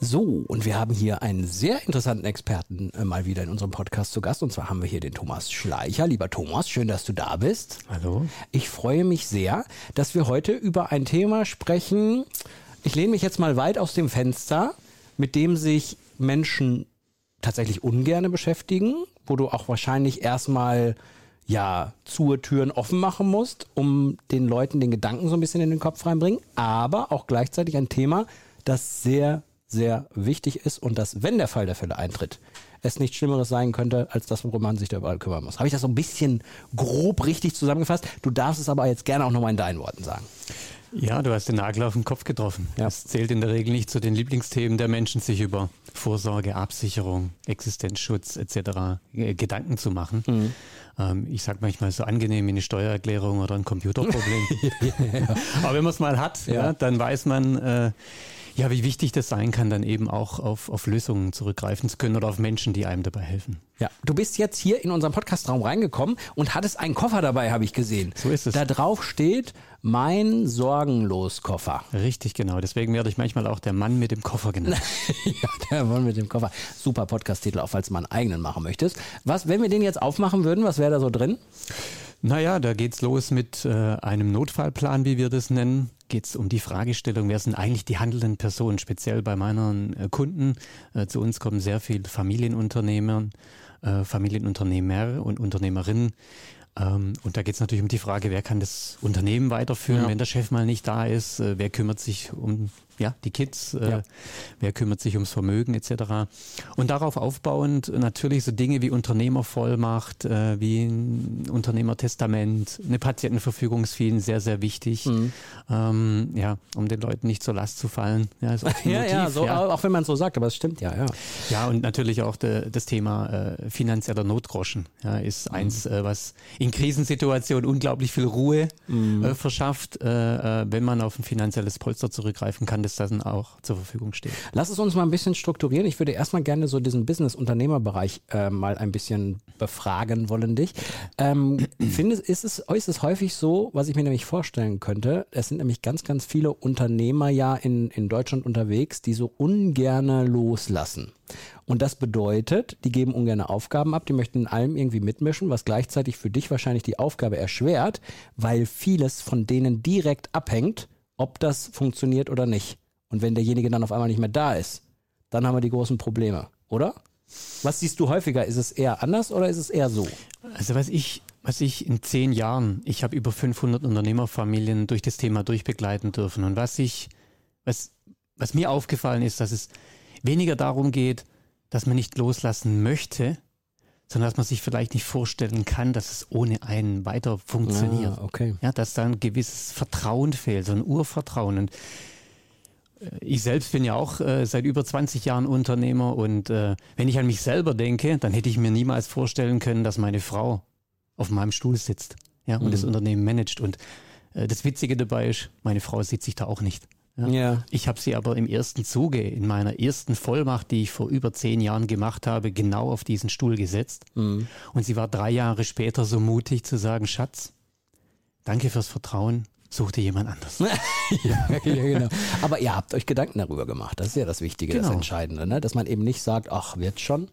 So, und wir haben hier einen sehr interessanten Experten äh, mal wieder in unserem Podcast zu Gast. Und zwar haben wir hier den Thomas Schleicher. Lieber Thomas, schön, dass du da bist. Hallo. Ich freue mich sehr, dass wir heute über ein Thema sprechen. Ich lehne mich jetzt mal weit aus dem Fenster, mit dem sich Menschen tatsächlich ungerne beschäftigen, wo du auch wahrscheinlich erstmal ja, zur Türen offen machen musst, um den Leuten den Gedanken so ein bisschen in den Kopf reinbringen, aber auch gleichzeitig ein Thema, das sehr sehr wichtig ist und dass, wenn der Fall der Fälle eintritt, es nichts Schlimmeres sein könnte, als das, worum man sich da überall kümmern muss. Habe ich das so ein bisschen grob richtig zusammengefasst? Du darfst es aber jetzt gerne auch nochmal in deinen Worten sagen. Ja, du hast den Nagel auf den Kopf getroffen. Ja. Es zählt in der Regel nicht zu den Lieblingsthemen der Menschen, sich über Vorsorge, Absicherung, Existenzschutz etc. Äh, Gedanken zu machen. Mhm. Ähm, ich sage manchmal so angenehm wie eine Steuererklärung oder ein Computerproblem. ja. Aber wenn man es mal hat, ja. dann weiß man, äh, ja, wie wichtig das sein kann, dann eben auch auf, auf Lösungen zurückgreifen zu können oder auf Menschen, die einem dabei helfen. Ja, du bist jetzt hier in unseren Podcastraum reingekommen und hattest einen Koffer dabei, habe ich gesehen. So ist es. Da drauf steht mein Sorgenlos-Koffer. Richtig, genau. Deswegen werde ich manchmal auch der Mann mit dem Koffer genannt. ja, der Mann mit dem Koffer. Super Podcast-Titel, auch falls du mal einen eigenen machen möchtest. Was, wenn wir den jetzt aufmachen würden, was wäre da so drin? Naja, da geht's los mit äh, einem Notfallplan, wie wir das nennen. Geht's um die Fragestellung, wer sind eigentlich die handelnden Personen? Speziell bei meinen äh, Kunden. Äh, zu uns kommen sehr viele Familienunternehmer, äh, Familienunternehmer und Unternehmerinnen. Ähm, und da geht's natürlich um die Frage, wer kann das Unternehmen weiterführen, ja. wenn der Chef mal nicht da ist? Äh, wer kümmert sich um ja, die Kids, äh, ja. wer kümmert sich ums Vermögen etc. Und darauf aufbauend natürlich so Dinge wie Unternehmervollmacht, äh, wie ein Unternehmertestament, eine Patientenverfügungsfee, sehr, sehr wichtig, mhm. ähm, ja, um den Leuten nicht zur Last zu fallen. Ja, ist ja, Motiv, ja, so, ja, auch wenn man es so sagt, aber es stimmt ja, ja. Ja, und natürlich auch de, das Thema äh, finanzieller Notgroschen ja, ist mhm. eins, äh, was in Krisensituationen unglaublich viel Ruhe mhm. äh, verschafft, äh, äh, wenn man auf ein finanzielles Polster zurückgreifen kann das dann auch zur Verfügung steht. Lass es uns mal ein bisschen strukturieren. Ich würde erstmal gerne so diesen Business-Unternehmerbereich äh, mal ein bisschen befragen wollen dich. Ähm, findest, ist, es, ist es häufig so, was ich mir nämlich vorstellen könnte, es sind nämlich ganz, ganz viele Unternehmer ja in, in Deutschland unterwegs, die so ungerne loslassen. Und das bedeutet, die geben ungerne Aufgaben ab, die möchten in allem irgendwie mitmischen, was gleichzeitig für dich wahrscheinlich die Aufgabe erschwert, weil vieles von denen direkt abhängt ob das funktioniert oder nicht. Und wenn derjenige dann auf einmal nicht mehr da ist, dann haben wir die großen Probleme, oder? Was siehst du häufiger? Ist es eher anders oder ist es eher so? Also was ich, was ich in zehn Jahren, ich habe über 500 Unternehmerfamilien durch das Thema durchbegleiten dürfen und was ich, was, was mir aufgefallen ist, dass es weniger darum geht, dass man nicht loslassen möchte, sondern dass man sich vielleicht nicht vorstellen kann, dass es ohne einen weiter funktioniert. Ah, okay. Ja, dass da ein gewisses Vertrauen fehlt, so ein Urvertrauen. Und äh, ich selbst bin ja auch äh, seit über 20 Jahren Unternehmer und äh, wenn ich an mich selber denke, dann hätte ich mir niemals vorstellen können, dass meine Frau auf meinem Stuhl sitzt ja, und mhm. das Unternehmen managt. Und äh, das Witzige dabei ist, meine Frau sitzt sich da auch nicht. Ja. ja. Ich habe sie aber im ersten Zuge, in meiner ersten Vollmacht, die ich vor über zehn Jahren gemacht habe, genau auf diesen Stuhl gesetzt. Mhm. Und sie war drei Jahre später so mutig zu sagen, Schatz, danke fürs Vertrauen, such dir jemand anders. ja, ja, genau. Aber ihr habt euch Gedanken darüber gemacht. Das ist ja das Wichtige, genau. das Entscheidende, ne? dass man eben nicht sagt, ach, wird schon,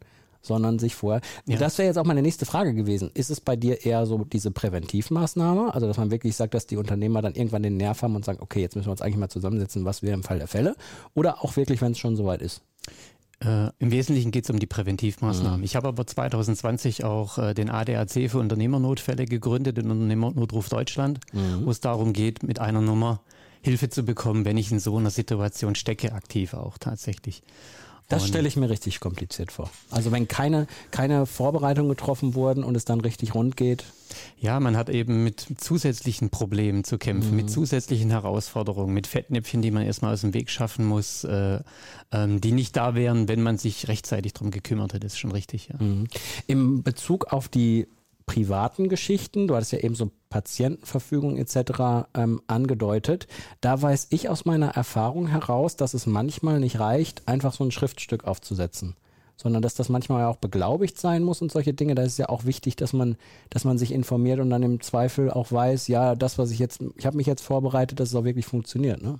sondern sich vorher. Ja. Das wäre jetzt auch meine nächste Frage gewesen. Ist es bei dir eher so diese Präventivmaßnahme? Also, dass man wirklich sagt, dass die Unternehmer dann irgendwann den Nerv haben und sagen, okay, jetzt müssen wir uns eigentlich mal zusammensetzen, was wäre im Fall der Fälle? Oder auch wirklich, wenn es schon soweit ist? Äh, Im Wesentlichen geht es um die Präventivmaßnahmen. Mhm. Ich habe aber 2020 auch äh, den ADAC für Unternehmernotfälle gegründet, den Unternehmernotruf Deutschland, mhm. wo es darum geht, mit einer Nummer Hilfe zu bekommen, wenn ich in so einer Situation stecke, aktiv auch tatsächlich. Das stelle ich mir richtig kompliziert vor. Also wenn keine, keine Vorbereitungen getroffen wurden und es dann richtig rund geht. Ja, man hat eben mit zusätzlichen Problemen zu kämpfen, mhm. mit zusätzlichen Herausforderungen, mit Fettnäpfchen, die man erstmal aus dem Weg schaffen muss, äh, ähm, die nicht da wären, wenn man sich rechtzeitig darum gekümmert hätte. Das ist schon richtig, ja. Mhm. Im Bezug auf die privaten Geschichten. Du hattest ja eben so Patientenverfügung etc. Ähm, angedeutet. Da weiß ich aus meiner Erfahrung heraus, dass es manchmal nicht reicht, einfach so ein Schriftstück aufzusetzen sondern dass das manchmal auch beglaubigt sein muss und solche Dinge. Da ist es ja auch wichtig, dass man, dass man sich informiert und dann im Zweifel auch weiß, ja, das, was ich jetzt, ich habe mich jetzt vorbereitet, dass es auch wirklich funktioniert. Ne?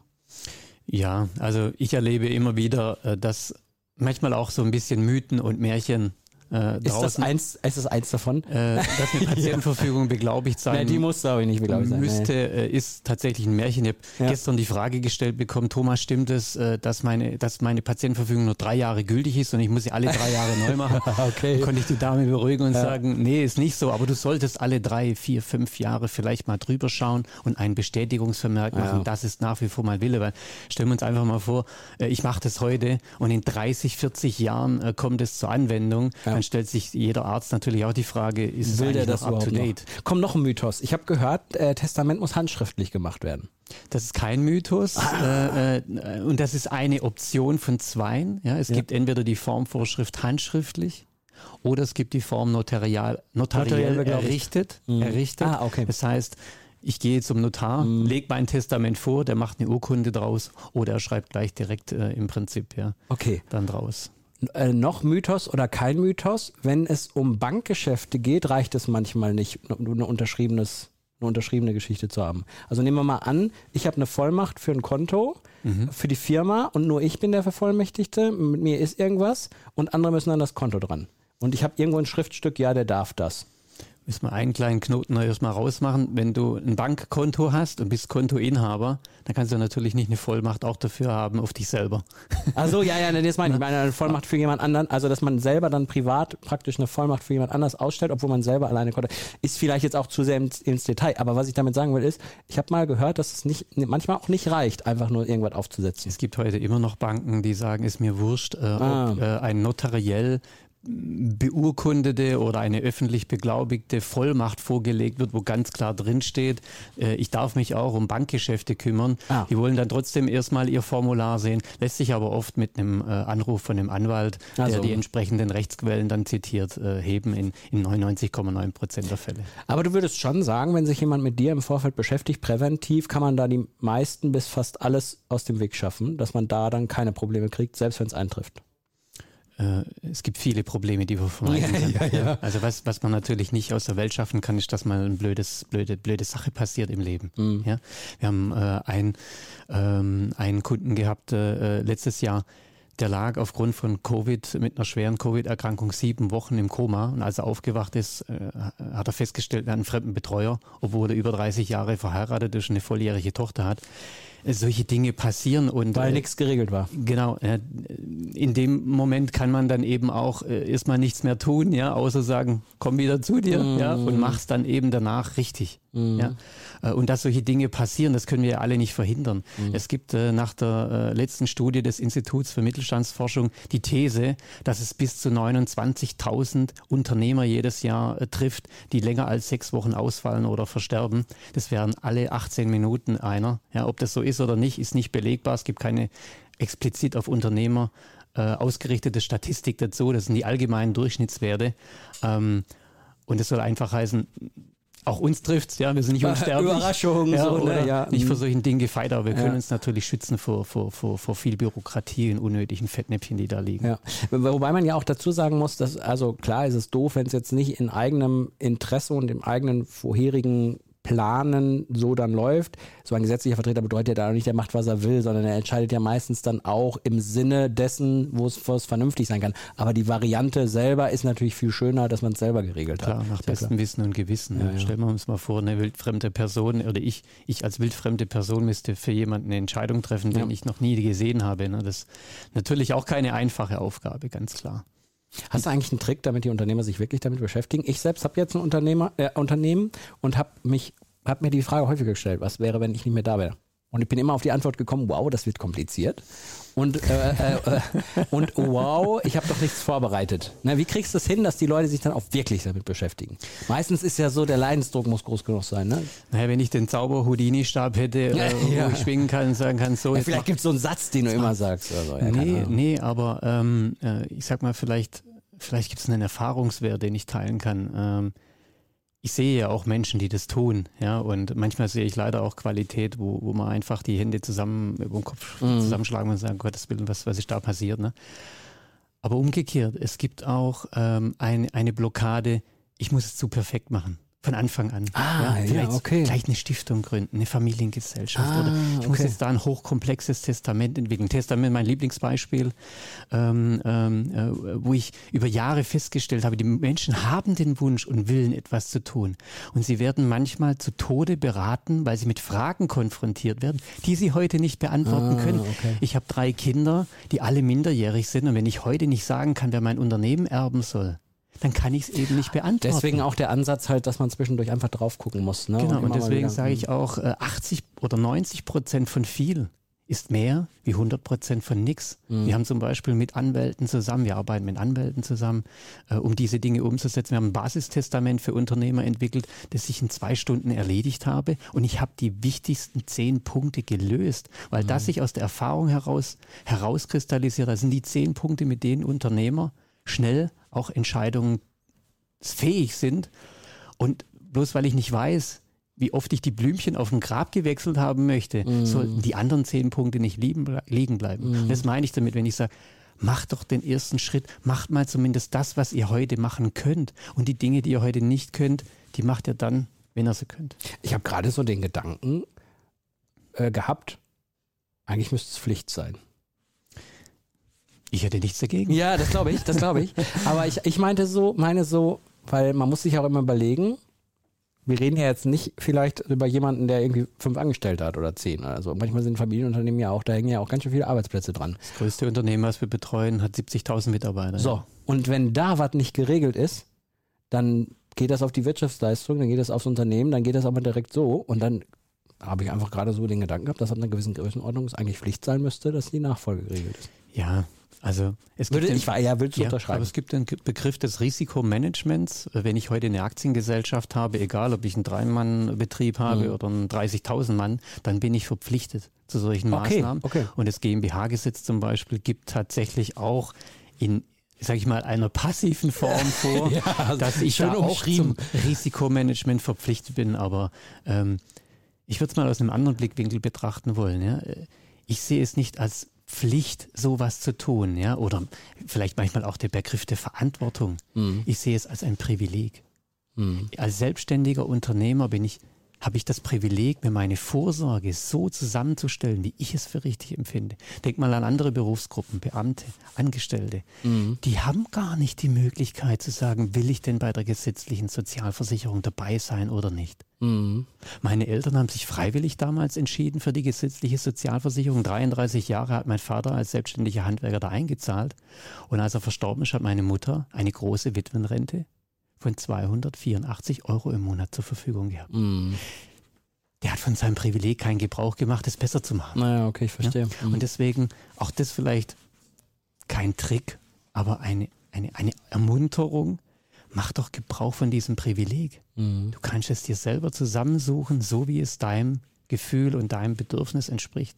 Ja, also ich erlebe immer wieder, äh, dass manchmal auch so ein bisschen Mythen und Märchen äh, ist, das eins, ist das eins davon? Äh, dass eine Patientenverfügung beglaubigt sein Nein, die muss glaube ich nicht beglaubigt sein. Müsste, äh, ist tatsächlich ein Märchen. Ich habe ja. gestern die Frage gestellt bekommen, Thomas, stimmt es, äh, dass, meine, dass meine Patientenverfügung nur drei Jahre gültig ist und ich muss sie alle drei Jahre neu machen? okay. Konnte ich die Dame beruhigen und ja. sagen, nee, ist nicht so, aber du solltest alle drei, vier, fünf Jahre vielleicht mal drüber schauen und einen Bestätigungsvermerk machen. Ja. Das ist nach wie vor mein Wille, weil stellen wir uns einfach mal vor, äh, ich mache das heute und in 30, 40 Jahren äh, kommt es zur Anwendung. Dann stellt sich jeder Arzt natürlich auch die Frage, ist Will der das up to date? Noch? Komm, noch ein Mythos. Ich habe gehört, äh, Testament muss handschriftlich gemacht werden. Das ist kein Mythos ah. äh, äh, und das ist eine Option von zweien. Ja, es ja. gibt entweder die Formvorschrift handschriftlich oder es gibt die Form notarial, notariell, notariell errichtet. Mhm. errichtet. Ah, okay. Das heißt, ich gehe zum Notar, mhm. lege mein Testament vor, der macht eine Urkunde draus oder er schreibt gleich direkt äh, im Prinzip ja okay. dann draus äh, noch Mythos oder kein Mythos, wenn es um Bankgeschäfte geht, reicht es manchmal nicht, nur eine unterschriebenes eine unterschriebene Geschichte zu haben. Also nehmen wir mal an, ich habe eine Vollmacht für ein Konto, mhm. für die Firma und nur ich bin der Vervollmächtigte, mit mir ist irgendwas und andere müssen an das Konto dran. Und ich habe irgendwo ein Schriftstück, ja, der darf das müssen wir einen kleinen Knoten erstmal rausmachen. Wenn du ein Bankkonto hast und bist Kontoinhaber, dann kannst du natürlich nicht eine Vollmacht auch dafür haben auf dich selber. Also ja, ja, das meine ich. Meine eine Vollmacht für jemand anderen, also dass man selber dann privat praktisch eine Vollmacht für jemand anders ausstellt, obwohl man selber alleine Konto, ist vielleicht jetzt auch zu sehr ins, ins Detail. Aber was ich damit sagen will ist, ich habe mal gehört, dass es nicht manchmal auch nicht reicht, einfach nur irgendwas aufzusetzen. Es gibt heute immer noch Banken, die sagen, ist mir wurscht, äh, ah. ob äh, ein notariell beurkundete oder eine öffentlich beglaubigte Vollmacht vorgelegt wird, wo ganz klar drin steht, äh, ich darf mich auch um Bankgeschäfte kümmern. Ah. Die wollen dann trotzdem erstmal ihr Formular sehen, lässt sich aber oft mit einem äh, Anruf von einem Anwalt, also. der die entsprechenden Rechtsquellen dann zitiert, äh, heben in, in 99,9 Prozent der Fälle. Aber du würdest schon sagen, wenn sich jemand mit dir im Vorfeld beschäftigt, präventiv kann man da die meisten bis fast alles aus dem Weg schaffen, dass man da dann keine Probleme kriegt, selbst wenn es eintrifft. Äh, es gibt viele Probleme, die wir vermeiden können. Ja, ja. Also was, was man natürlich nicht aus der Welt schaffen kann, ist, dass mal eine blödes, blöde, blöde Sache passiert im Leben. Mhm. Ja? Wir haben äh, ein, ähm, einen Kunden gehabt äh, letztes Jahr, der lag aufgrund von Covid mit einer schweren Covid-Erkrankung sieben Wochen im Koma. Und als er aufgewacht ist, äh, hat er festgestellt, er hat einen fremden Betreuer, obwohl er über 30 Jahre verheiratet ist und eine volljährige Tochter hat solche Dinge passieren und weil äh, nichts geregelt war. Genau. Äh, in dem Moment kann man dann eben auch äh, erstmal nichts mehr tun, ja, außer sagen, komm wieder zu dir, mm. ja, und mach's dann eben danach richtig. Mhm. Ja? Äh, und dass solche Dinge passieren, das können wir ja alle nicht verhindern. Mhm. Es gibt äh, nach der äh, letzten Studie des Instituts für Mittelstandsforschung die These, dass es bis zu 29.000 Unternehmer jedes Jahr trifft, die länger als sechs Wochen ausfallen oder versterben. Das wären alle 18 Minuten einer. Ja, ob das so ist oder nicht, ist nicht belegbar. Es gibt keine explizit auf Unternehmer äh, ausgerichtete Statistik dazu. Das sind die allgemeinen Durchschnittswerte. Ähm, und das soll einfach heißen, auch uns trifft ja, wir sind nicht unsterblich. Überraschung, ja, so, ne, ja. nicht vor solchen Dingen gefeit, aber wir können ja. uns natürlich schützen vor, vor, vor, vor viel Bürokratie und unnötigen Fettnäpfchen, die da liegen. Ja. Wobei man ja auch dazu sagen muss, dass, also klar ist es doof, wenn es jetzt nicht in eigenem Interesse und im eigenen vorherigen Planen so dann läuft. So ein gesetzlicher Vertreter bedeutet ja da nicht, der macht, was er will, sondern er entscheidet ja meistens dann auch im Sinne dessen, wo es, vernünftig sein kann. Aber die Variante selber ist natürlich viel schöner, dass man es selber geregelt klar, hat. Nach Sehr bestem klar. Wissen und Gewissen. Ja, ja. Stellen wir uns mal vor, eine wildfremde Person oder ich, ich als wildfremde Person müsste für jemanden eine Entscheidung treffen, ja. den ich noch nie gesehen habe. Ne? Das ist natürlich auch keine einfache Aufgabe, ganz klar. Hast du eigentlich einen Trick, damit die Unternehmer sich wirklich damit beschäftigen? Ich selbst habe jetzt ein Unternehmer, äh, Unternehmen und habe mich habe mir die Frage häufiger gestellt, was wäre, wenn ich nicht mehr da wäre? Und ich bin immer auf die Antwort gekommen, wow, das wird kompliziert. Und, äh, äh, äh und wow, ich habe doch nichts vorbereitet. Na, wie kriegst du es hin, dass die Leute sich dann auch wirklich damit beschäftigen? Meistens ist ja so, der Leidensdruck muss groß genug sein. Ne? Naja, wenn ich den Zauber-Houdini-Stab hätte, äh, ja. wo ich schwingen kann und sagen kann, so. Ja, vielleicht gibt es so einen Satz, den du immer sagst. Also, ja, nee, nee, aber ähm, äh, ich sag mal, vielleicht, vielleicht gibt es einen Erfahrungswert, den ich teilen kann. Ähm, ich sehe ja auch Menschen, die das tun, ja, und manchmal sehe ich leider auch Qualität, wo, wo man einfach die Hände zusammen über den Kopf mhm. zusammenschlagen und sagen, Gottes Willen, was, was ist da passiert, ne? Aber umgekehrt, es gibt auch ähm, ein, eine Blockade, ich muss es zu perfekt machen von Anfang an. Ah, ja, vielleicht ja, okay. gleich eine Stiftung gründen, eine Familiengesellschaft ah, oder ich okay. muss jetzt da ein hochkomplexes Testament entwickeln. Testament, mein Lieblingsbeispiel, ähm, ähm, äh, wo ich über Jahre festgestellt habe, die Menschen haben den Wunsch und Willen, etwas zu tun. Und sie werden manchmal zu Tode beraten, weil sie mit Fragen konfrontiert werden, die sie heute nicht beantworten ah, können. Okay. Ich habe drei Kinder, die alle minderjährig sind und wenn ich heute nicht sagen kann, wer mein Unternehmen erben soll, dann kann ich es eben nicht beantworten. Deswegen auch der Ansatz halt, dass man zwischendurch einfach drauf gucken muss. Ne? Genau, und, und deswegen sage ich auch, 80 äh, oder 90 Prozent von viel ist mehr wie 100 Prozent von nichts. Mhm. Wir haben zum Beispiel mit Anwälten zusammen, wir arbeiten mit Anwälten zusammen, äh, um diese Dinge umzusetzen. Wir haben ein Basistestament für Unternehmer entwickelt, das ich in zwei Stunden erledigt habe und ich habe die wichtigsten zehn Punkte gelöst, weil mhm. das sich aus der Erfahrung heraus herauskristallisiert. Das sind die zehn Punkte, mit denen Unternehmer schnell auch entscheidungsfähig sind. Und bloß weil ich nicht weiß, wie oft ich die Blümchen auf dem Grab gewechselt haben möchte, mm. sollten die anderen zehn Punkte nicht liegen, bleiben. Mm. Das meine ich damit, wenn ich sage, macht doch den ersten Schritt, macht mal zumindest das, was ihr heute machen könnt. Und die Dinge, die ihr heute nicht könnt, die macht ihr dann, wenn ihr sie könnt. Ich habe gerade so den Gedanken äh, gehabt, eigentlich müsste es Pflicht sein. Ich hätte nichts dagegen. Ja, das glaube ich, das glaube ich. Aber ich, ich meinte so, meine so, weil man muss sich auch immer überlegen, wir reden ja jetzt nicht vielleicht über jemanden, der irgendwie fünf Angestellte hat oder zehn oder so. Manchmal sind Familienunternehmen ja auch, da hängen ja auch ganz schön viele Arbeitsplätze dran. Das größte Unternehmen, was wir betreuen, hat 70.000 Mitarbeiter. So, und wenn da was nicht geregelt ist, dann geht das auf die Wirtschaftsleistung, dann geht das aufs Unternehmen, dann geht das aber direkt so und dann habe ich einfach gerade so den Gedanken gehabt, dass ab einer gewissen Größenordnung es eigentlich Pflicht sein müsste, dass die Nachfolge geregelt ist. Ja, also es Würde, gibt ich war ja, willst du ja, unterschreiben? Aber es gibt den Begriff des Risikomanagements. Wenn ich heute eine Aktiengesellschaft habe, egal ob ich einen Drei-Mann-Betrieb habe mhm. oder einen 30.000 Mann, dann bin ich verpflichtet zu solchen okay, Maßnahmen. Okay. Und das GmbH-Gesetz zum Beispiel gibt tatsächlich auch in sage ich mal, einer passiven Form vor, ja, dass ich da auch zum Risikomanagement verpflichtet bin. Aber ähm, ich würde es mal aus einem anderen Blickwinkel betrachten wollen. Ja. Ich sehe es nicht als Pflicht, sowas zu tun, ja, oder vielleicht manchmal auch der Begriff der Verantwortung. Mhm. Ich sehe es als ein Privileg. Mhm. Als selbstständiger Unternehmer bin ich habe ich das Privileg, mir meine Vorsorge so zusammenzustellen, wie ich es für richtig empfinde. Denk mal an andere Berufsgruppen, Beamte, Angestellte. Mhm. Die haben gar nicht die Möglichkeit zu sagen, will ich denn bei der gesetzlichen Sozialversicherung dabei sein oder nicht. Mhm. Meine Eltern haben sich freiwillig damals entschieden für die gesetzliche Sozialversicherung. 33 Jahre hat mein Vater als selbstständiger Handwerker da eingezahlt. Und als er verstorben ist, hat meine Mutter eine große Witwenrente von 284 Euro im Monat zur Verfügung gehabt. Mm. Der hat von seinem Privileg keinen Gebrauch gemacht, es besser zu machen. Naja, okay, ich verstehe. Ja? Mm. Und deswegen auch das vielleicht kein Trick, aber eine, eine, eine Ermunterung. Mach doch Gebrauch von diesem Privileg. Mm. Du kannst es dir selber zusammensuchen, so wie es deinem Gefühl und deinem Bedürfnis entspricht.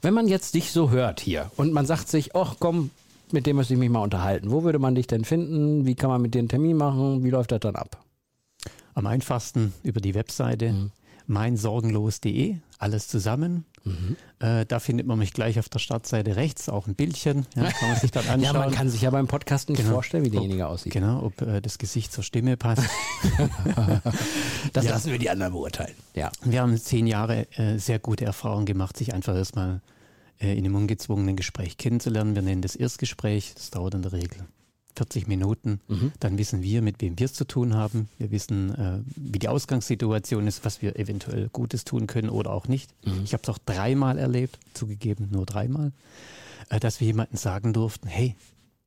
Wenn man jetzt dich so hört hier und man sagt sich, ach komm, mit dem müsste ich mich mal unterhalten. Wo würde man dich denn finden? Wie kann man mit dir einen Termin machen? Wie läuft das dann ab? Am einfachsten über die Webseite mhm. meinsorgenlos.de, alles zusammen. Mhm. Äh, da findet man mich gleich auf der Startseite rechts, auch ein Bildchen. Ja, kann man sich dann anschauen. ja, man kann sich ja beim Podcast nicht genau. vorstellen, wie derjenige aussieht. Genau, ob äh, das Gesicht zur Stimme passt. das ja. lassen wir die anderen beurteilen. Ja. Wir haben zehn Jahre äh, sehr gute Erfahrungen gemacht, sich einfach erstmal in einem ungezwungenen Gespräch kennenzulernen. Wir nennen das Erstgespräch. Das dauert in der Regel 40 Minuten. Mhm. Dann wissen wir, mit wem wir es zu tun haben. Wir wissen, äh, wie die Ausgangssituation ist, was wir eventuell Gutes tun können oder auch nicht. Mhm. Ich habe es auch dreimal erlebt, zugegeben nur dreimal, äh, dass wir jemandem sagen durften, hey,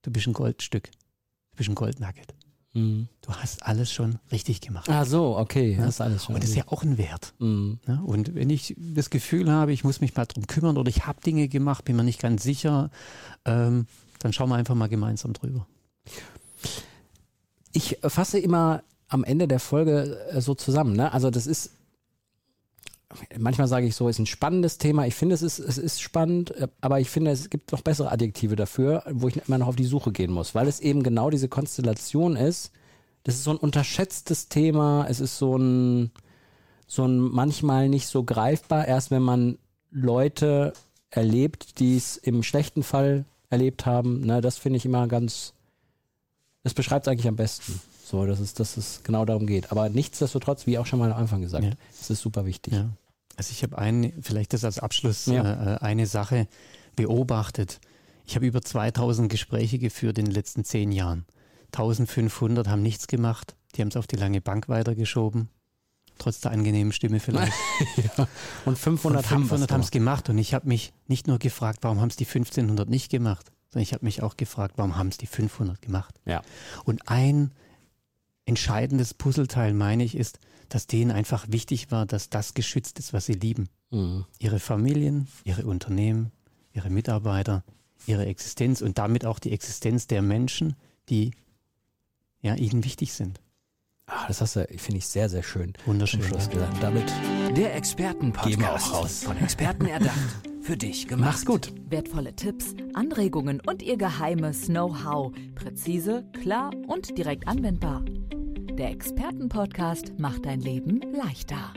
du bist ein Goldstück, du bist ein Goldnugget. Mhm. Du hast alles schon richtig gemacht. Ah, so, okay. Ja? Das alles schon und das ist ja auch ein Wert. Mhm. Ja? Und wenn ich das Gefühl habe, ich muss mich mal drum kümmern oder ich habe Dinge gemacht, bin mir nicht ganz sicher, ähm, dann schauen wir einfach mal gemeinsam drüber. Ich fasse immer am Ende der Folge äh, so zusammen. Ne? Also, das ist manchmal sage ich so, ist ein spannendes Thema. Ich finde, es ist, es ist spannend, äh, aber ich finde, es gibt noch bessere Adjektive dafür, wo ich immer noch auf die Suche gehen muss, weil es eben genau diese Konstellation ist, das ist so ein unterschätztes Thema. Es ist so ein, so ein manchmal nicht so greifbar, erst wenn man Leute erlebt, die es im schlechten Fall erlebt haben. Ne, das finde ich immer ganz, das beschreibt es eigentlich am besten. So, dass es, dass es genau darum geht. Aber nichtsdestotrotz, wie auch schon mal am Anfang gesagt, Ja. es ist super wichtig. Ja. Also ich habe ein, vielleicht das als Abschluss, Ja. äh, äh, eine Sache beobachtet. Ich habe über 2000 Gespräche geführt in den letzten zehn Jahren. 1500 haben nichts gemacht, die haben es auf die lange Bank weitergeschoben, trotz der angenehmen Stimme vielleicht. Und 500, Und 500 haben es es gemacht und ich habe mich nicht nur gefragt, warum haben es die 1500 nicht gemacht, sondern ich habe mich auch gefragt, warum haben es die 500 gemacht. Ja. Und ein entscheidendes Puzzleteil, meine ich, ist, dass denen einfach wichtig war, dass das geschützt ist, was sie lieben. Mhm. Ihre Familien, ihre Unternehmen, ihre Mitarbeiter, ihre Existenz und damit auch die Existenz der Menschen, die ja, ihnen wichtig sind. Ah, das hast du, finde ich, sehr, sehr schön Wunderschön. Schluss ja. gesagt. Damit Der Expertenpodcast. Auch raus. Von Experten erdacht. Für dich gemacht. mach's gut. Wertvolle Tipps, Anregungen und ihr geheimes Know-how. Präzise, klar und direkt anwendbar. Der Expertenpodcast macht dein Leben leichter.